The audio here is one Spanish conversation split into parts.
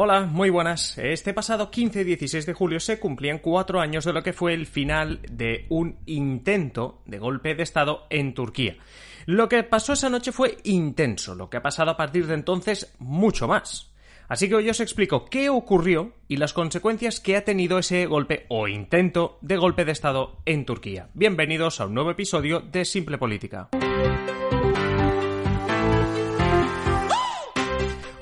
Hola, muy buenas. Este pasado 15 y 16 de julio se cumplían cuatro años de lo que fue el final de un intento de golpe de Estado en Turquía. Lo que pasó esa noche fue intenso, lo que ha pasado a partir de entonces mucho más. Así que hoy os explico qué ocurrió y las consecuencias que ha tenido ese golpe o intento de golpe de Estado en Turquía. Bienvenidos a un nuevo episodio de Simple Política.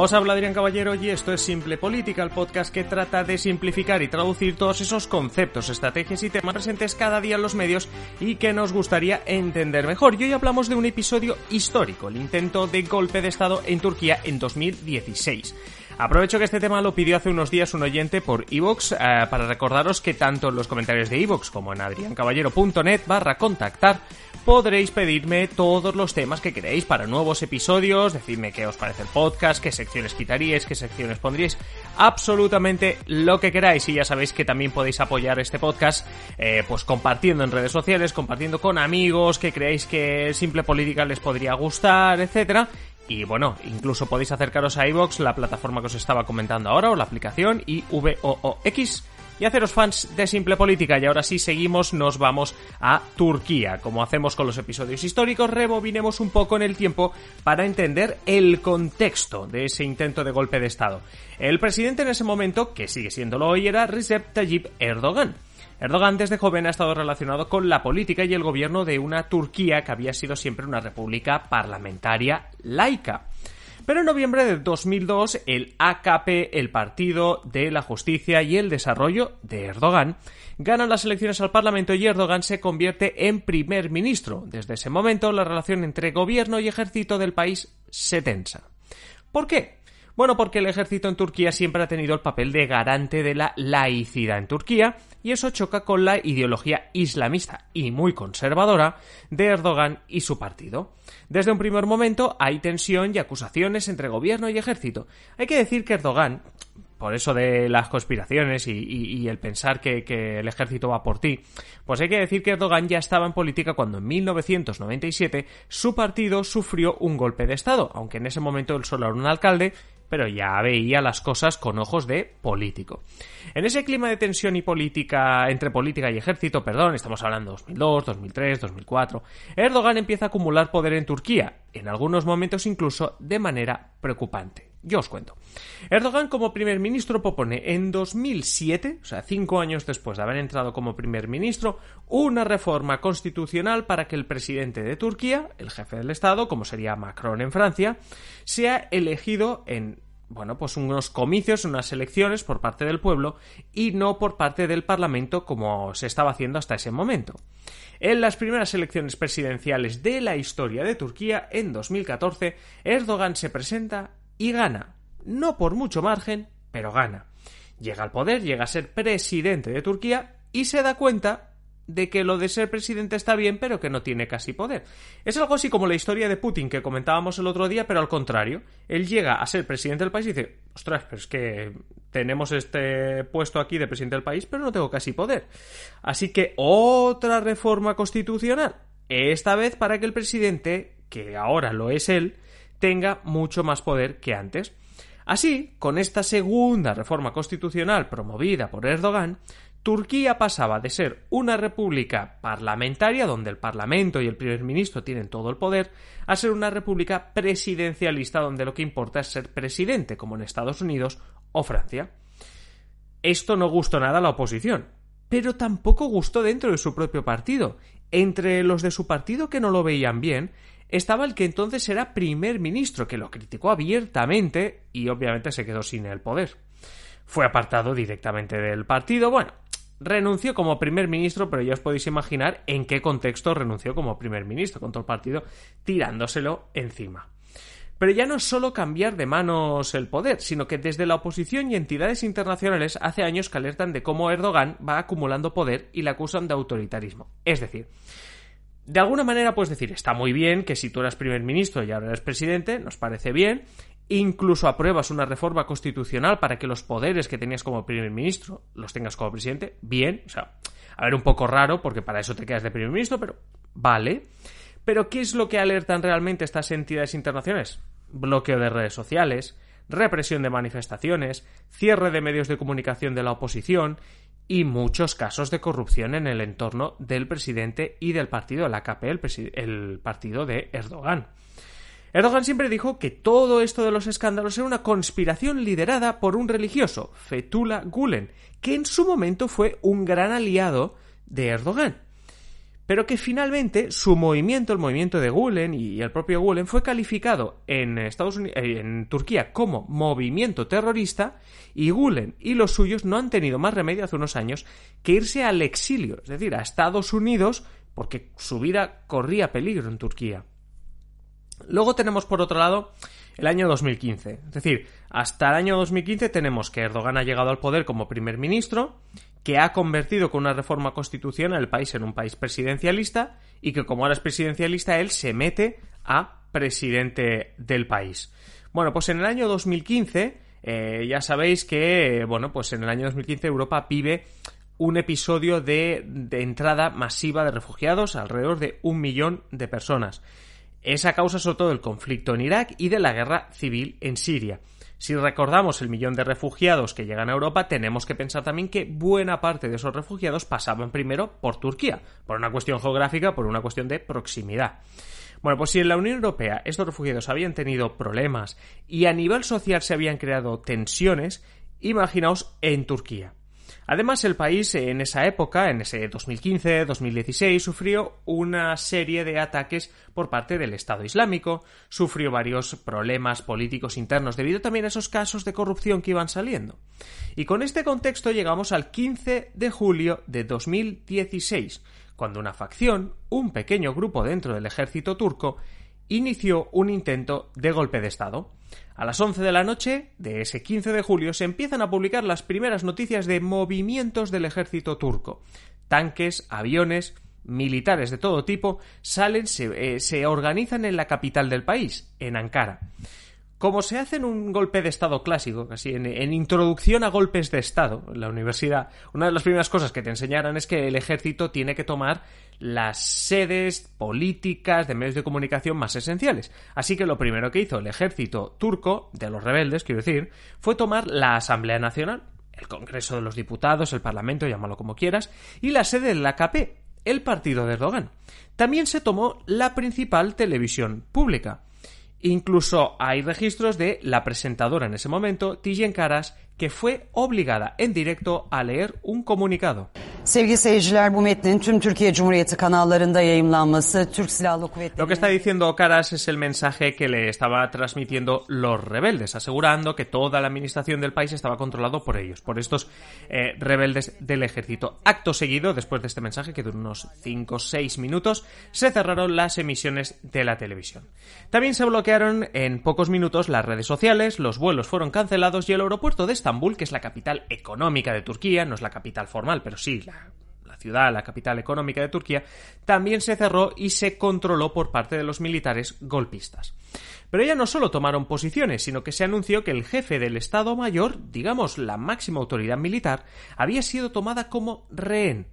Os habla Adrián Caballero y esto es Simple Política, el podcast que trata de simplificar y traducir todos esos conceptos, estrategias y temas presentes cada día en los medios y que nos gustaría entender mejor. Y hoy hablamos de un episodio histórico, el intento de golpe de Estado en Turquía en 2016. Aprovecho que este tema lo pidió hace unos días un oyente por Evox eh, para recordaros que tanto en los comentarios de Evox como en adriancaballero.net barra contactar podréis pedirme todos los temas que queréis para nuevos episodios, decidme qué os parece el podcast, qué secciones quitaríais, qué secciones pondríais, absolutamente lo que queráis. Y ya sabéis que también podéis apoyar este podcast eh, pues compartiendo en redes sociales, compartiendo con amigos que creéis que Simple Política les podría gustar, etcétera. Y bueno, incluso podéis acercaros a iVoox, la plataforma que os estaba comentando ahora, o la aplicación, y VOOX, y haceros fans de Simple Política. Y ahora sí, seguimos, nos vamos a Turquía. Como hacemos con los episodios históricos, rebobinemos un poco en el tiempo para entender el contexto de ese intento de golpe de Estado. El presidente en ese momento, que sigue siéndolo hoy, era Recep Tayyip Erdogan. Erdogan desde joven ha estado relacionado con la política y el gobierno de una Turquía que había sido siempre una república parlamentaria laica. Pero en noviembre de 2002, el AKP, el Partido de la Justicia y el Desarrollo de Erdogan, ganan las elecciones al Parlamento y Erdogan se convierte en primer ministro. Desde ese momento, la relación entre gobierno y ejército del país se tensa. ¿Por qué? Bueno, porque el ejército en Turquía siempre ha tenido el papel de garante de la laicidad en Turquía y eso choca con la ideología islamista y muy conservadora de Erdogan y su partido. Desde un primer momento hay tensión y acusaciones entre gobierno y ejército. Hay que decir que Erdogan, por eso de las conspiraciones y, el pensar que, el ejército va por ti, pues hay que decir que Erdogan ya estaba en política cuando en 1997 su partido sufrió un golpe de Estado, aunque en ese momento él solo era un alcalde pero ya veía las cosas con ojos de político. En ese clima de tensión y política entre política y ejército, perdón, estamos hablando de 2002, 2003, 2004, Erdogan empieza a acumular poder en Turquía, en algunos momentos incluso de manera preocupante. Yo os cuento. Erdogan como primer ministro propone en 2007, o sea, cinco años después de haber entrado como primer ministro, una reforma constitucional para que el presidente de Turquía, el jefe del Estado, como sería Macron en Francia, sea elegido en bueno, pues unos comicios, unas elecciones por parte del pueblo y no por parte del Parlamento como se estaba haciendo hasta ese momento. En las primeras elecciones presidenciales de la historia de Turquía, en 2014, Erdogan se presenta y gana. No por mucho margen, pero gana. Llega al poder, llega a ser presidente de Turquía y se da cuenta de que lo de ser presidente está bien, pero que no tiene casi poder. Es algo así como la historia de Putin que comentábamos el otro día, pero al contrario. Él llega a ser presidente del país y dice, ostras, pero es que tenemos este puesto aquí de presidente del país, pero no tengo casi poder. Así que otra reforma constitucional. Esta vez para que el presidente, que ahora lo es él, tenga mucho más poder que antes. Así, con esta segunda reforma constitucional promovida por Erdogan, Turquía pasaba de ser una república parlamentaria, donde el Parlamento y el primer ministro tienen todo el poder, a ser una república presidencialista, donde lo que importa es ser presidente, como en Estados Unidos o Francia. Esto no gustó nada a la oposición, pero tampoco gustó dentro de su propio partido. Entre los de su partido que no lo veían bien, estaba el que entonces era primer ministro, que lo criticó abiertamente y obviamente se quedó sin el poder. Fue apartado directamente del partido. Bueno, renunció como primer ministro, pero ya os podéis imaginar en qué contexto renunció como primer ministro, con todo el partido tirándoselo encima. Pero ya no es solo cambiar de manos el poder, sino que desde la oposición y entidades internacionales hace años que alertan de cómo Erdogan va acumulando poder y le acusan de autoritarismo. Es decir, de alguna manera puedes decir, está muy bien que si tú eras primer ministro y ahora eres presidente, nos parece bien, incluso apruebas una reforma constitucional para que los poderes que tenías como primer ministro los tengas como presidente, bien, o sea, a ver, un poco raro porque para eso te quedas de primer ministro, pero vale. Pero ¿qué es lo que alertan realmente estas entidades internacionales? Bloqueo de redes sociales, represión de manifestaciones, cierre de medios de comunicación de la oposición y muchos casos de corrupción en el entorno del presidente y del partido, el AKP, el, el partido de Erdogan. Erdogan siempre dijo que todo esto de los escándalos era una conspiración liderada por un religioso, Fethullah Gulen, que en su momento fue un gran aliado de Erdogan pero que finalmente su movimiento, el movimiento de Gulen y el propio Gulen, fue calificado en, Estados Unidos, eh, en Turquía como movimiento terrorista y Gulen y los suyos no han tenido más remedio hace unos años que irse al exilio, es decir, a Estados Unidos, porque su vida corría peligro en Turquía. Luego tenemos por otro lado el año 2015. Es decir, hasta el año 2015 tenemos que Erdogan ha llegado al poder como primer ministro que ha convertido con una reforma constitucional el país en un país presidencialista y que como ahora es presidencialista él se mete a presidente del país. Bueno, pues en el año 2015 eh, ya sabéis que, bueno, pues en el año 2015 Europa vive un episodio de, entrada masiva de refugiados, alrededor de un millón de personas. Esa causa sobre todo del conflicto en Irak y de la guerra civil en Siria. Si recordamos el millón de refugiados que llegan a Europa, tenemos que pensar también que buena parte de esos refugiados pasaban primero por Turquía, por una cuestión geográfica, por una cuestión de proximidad. Bueno, pues si en la Unión Europea estos refugiados habían tenido problemas y a nivel social se habían creado tensiones, imaginaos en Turquía. Además, el país en esa época, en ese 2015-2016, sufrió una serie de ataques por parte del Estado Islámico, sufrió varios problemas políticos internos debido también a esos casos de corrupción que iban saliendo. Y con este contexto llegamos al 15 de julio de 2016, cuando una facción, un pequeño grupo dentro del ejército turco, inició un intento de golpe de Estado. A las 11 de la noche de ese 15 de julio se empiezan a publicar las primeras noticias de movimientos del ejército turco. Tanques, aviones, militares de todo tipo salen, se, eh, se organizan en la capital del país, en Ankara. Como se hace en un golpe de Estado clásico, casi en, introducción a golpes de Estado en la universidad, una de las primeras cosas que te enseñaran es que el ejército tiene que tomar las sedes políticas de medios de comunicación más esenciales. Así que lo primero que hizo el ejército turco, de los rebeldes, quiero decir, fue tomar la Asamblea Nacional, el Congreso de los Diputados, el Parlamento, llámalo como quieras, y la sede del AKP, el partido de Erdogan. También se tomó la principal televisión pública. Incluso hay registros de la presentadora en ese momento, Tijen Karas, que fue obligada en directo a leer un comunicado. Lo que está diciendo Caras es el mensaje que le estaba transmitiendo los rebeldes, asegurando que toda la administración del país estaba controlado por ellos, por estos eh, rebeldes del ejército. Acto seguido, después de este mensaje, que duró unos 5 o 6 minutos, se cerraron las emisiones de la televisión. También se bloquearon en pocos minutos las redes sociales, los vuelos fueron cancelados y el aeropuerto de Estambul, que es la capital económica de Turquía, no es la capital formal, pero sí la ciudad, la capital económica de Turquía, también se cerró y se controló por parte de los militares golpistas. Pero ya no solo tomaron posiciones, sino que se anunció que el jefe del Estado Mayor, digamos la máxima autoridad militar, había sido tomada como rehén.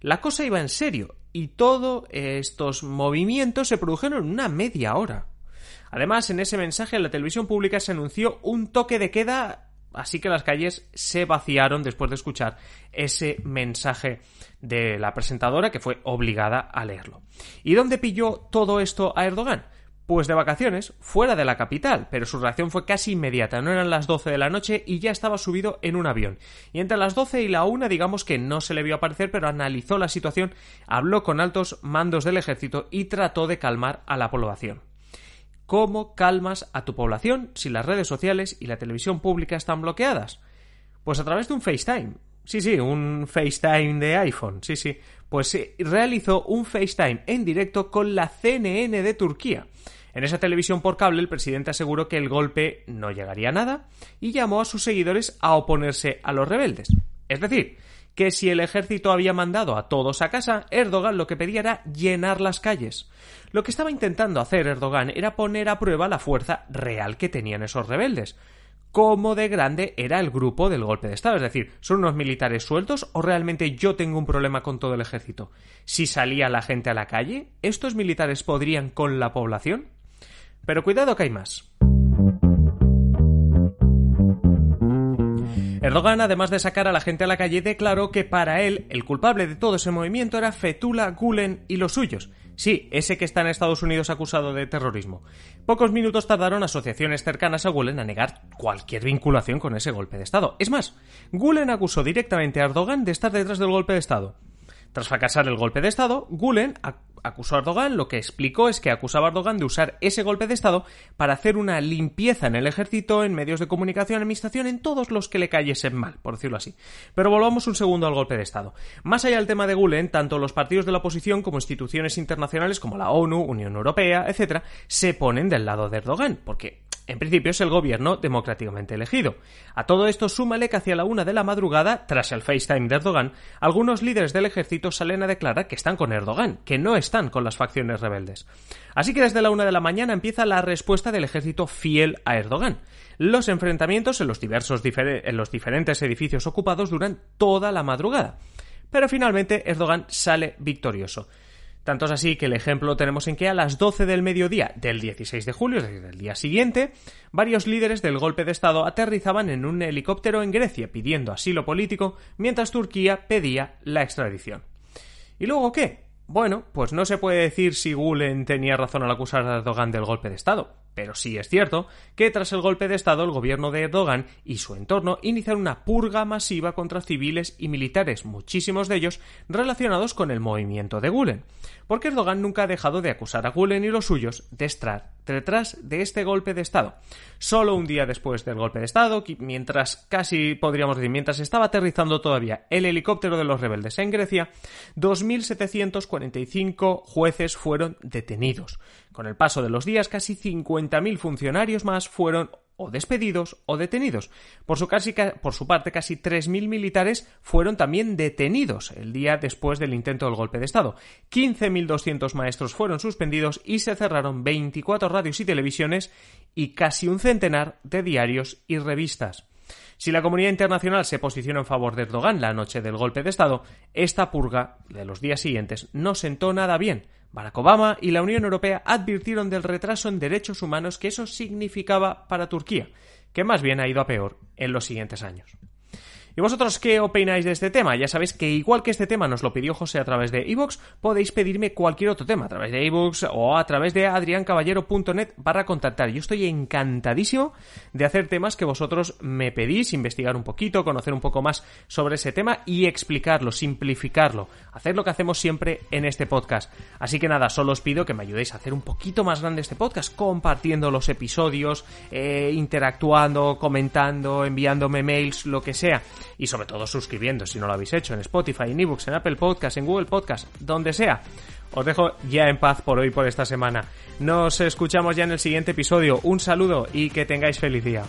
La cosa iba en serio, y todos estos movimientos se produjeron en una media hora. Además, en ese mensaje en la televisión pública se anunció un toque de queda, así que las calles se vaciaron después de escuchar ese mensaje de la presentadora que fue obligada a leerlo. ¿Y dónde pilló todo esto a Erdogan? Pues de vacaciones, fuera de la capital, pero su reacción fue casi inmediata. No eran las 12 de la noche y ya estaba subido en un avión. Y entre las 12 y la 1, digamos que no se le vio aparecer, pero analizó la situación, habló con altos mandos del ejército y trató de calmar a la población. ¿Cómo calmas a tu población si las redes sociales y la televisión pública están bloqueadas? Pues a través de un FaceTime. Sí, sí, un FaceTime de iPhone, sí, sí. Pues sí, realizó un FaceTime en directo con la CNN de Turquía. En esa televisión por cable el presidente aseguró que el golpe no llegaría a nada y llamó a sus seguidores a oponerse a los rebeldes. Es decir, que si el ejército había mandado a todos a casa, Erdogan lo que pedía era llenar las calles. Lo que estaba intentando hacer Erdogan era poner a prueba la fuerza real que tenían esos rebeldes cómo de grande era el grupo del golpe de Estado. Es decir, ¿son unos militares sueltos o realmente yo tengo un problema con todo el ejército? Si salía la gente a la calle, ¿estos militares podrían con la población? Pero cuidado que hay más. Erdogan, además de sacar a la gente a la calle, declaró que para él el culpable de todo ese movimiento era Fethullah Gulen y los suyos. Sí, ese que está en Estados Unidos acusado de terrorismo. Pocos minutos tardaron asociaciones cercanas a Gulen a negar cualquier vinculación con ese golpe de Estado. Es más, Gulen acusó directamente a Erdogan de estar detrás del golpe de Estado. Tras fracasar el golpe de Estado, Gulen acusó a Erdogan, lo que explicó es que acusaba a Erdogan de usar ese golpe de Estado para hacer una limpieza en el ejército, en medios de comunicación, administración, en todos los que le cayesen mal, por decirlo así. Pero volvamos un segundo al golpe de Estado. Más allá del tema de Gulen, tanto los partidos de la oposición como instituciones internacionales como la ONU, Unión Europea, etc., se ponen del lado de Erdogan, porque en principio es el gobierno democráticamente elegido. A todo esto súmale que hacia la una de la madrugada, tras el FaceTime de Erdogan, algunos líderes del ejército salen a declarar que están con Erdogan, que no están con las facciones rebeldes. Así que desde la una de la mañana empieza la respuesta del ejército fiel a Erdogan. Los enfrentamientos en los, diversos en los diferentes edificios ocupados duran toda la madrugada. Pero finalmente Erdogan sale victorioso. Tanto es así que el ejemplo tenemos en que a las 12 del mediodía del 16 de julio, es decir, del día siguiente, varios líderes del golpe de Estado aterrizaban en un helicóptero en Grecia pidiendo asilo político mientras Turquía pedía la extradición. ¿Y luego qué? Bueno, pues no se puede decir si Gulen tenía razón al acusar a Erdogan del golpe de Estado, pero sí es cierto que tras el golpe de Estado el gobierno de Erdogan y su entorno iniciaron una purga masiva contra civiles y militares, muchísimos de ellos relacionados con el movimiento de Gulen, porque Erdogan nunca ha dejado de acusar a Gulen y los suyos de estar detrás de este golpe de Estado. Solo un día después del golpe de Estado, mientras casi podríamos decir, mientras estaba aterrizando todavía el helicóptero de los rebeldes en Grecia, 2.745 jueces fueron detenidos. Con el paso de los días, casi 50.000 funcionarios más fueron o despedidos o detenidos. Por su, parte, casi 3.000 militares fueron también detenidos el día después del intento del golpe de Estado. 15.200 maestros fueron suspendidos y se cerraron 24 radios y televisiones y casi un centenar de diarios y revistas. Si la comunidad internacional se posicionó en favor de Erdogan la noche del golpe de Estado, esta purga de los días siguientes no sentó nada bien. Barack Obama y la Unión Europea advirtieron del retraso en derechos humanos que eso significaba para Turquía, que más bien ha ido a peor en los siguientes años. ¿Y vosotros qué opináis de este tema? Ya sabéis que igual que este tema nos lo pidió José a través de ebooks, podéis pedirme cualquier otro tema a través de ebooks o a través de adriancaballero.net barra contactar. Yo estoy encantadísimo de hacer temas que vosotros me pedís, investigar un poquito, conocer un poco más sobre ese tema y explicarlo, simplificarlo, hacer lo que hacemos siempre en este podcast. Así que nada, solo os pido que me ayudéis a hacer un poquito más grande este podcast, compartiendo los episodios, eh, interactuando, comentando, enviándome mails, lo que sea y sobre todo suscribiendo si no lo habéis hecho en Spotify, en eBooks, en Apple Podcast, en Google Podcast, donde sea. Os dejo ya en paz por hoy, por esta semana. Nos escuchamos ya en el siguiente episodio. Un saludo y que tengáis feliz día.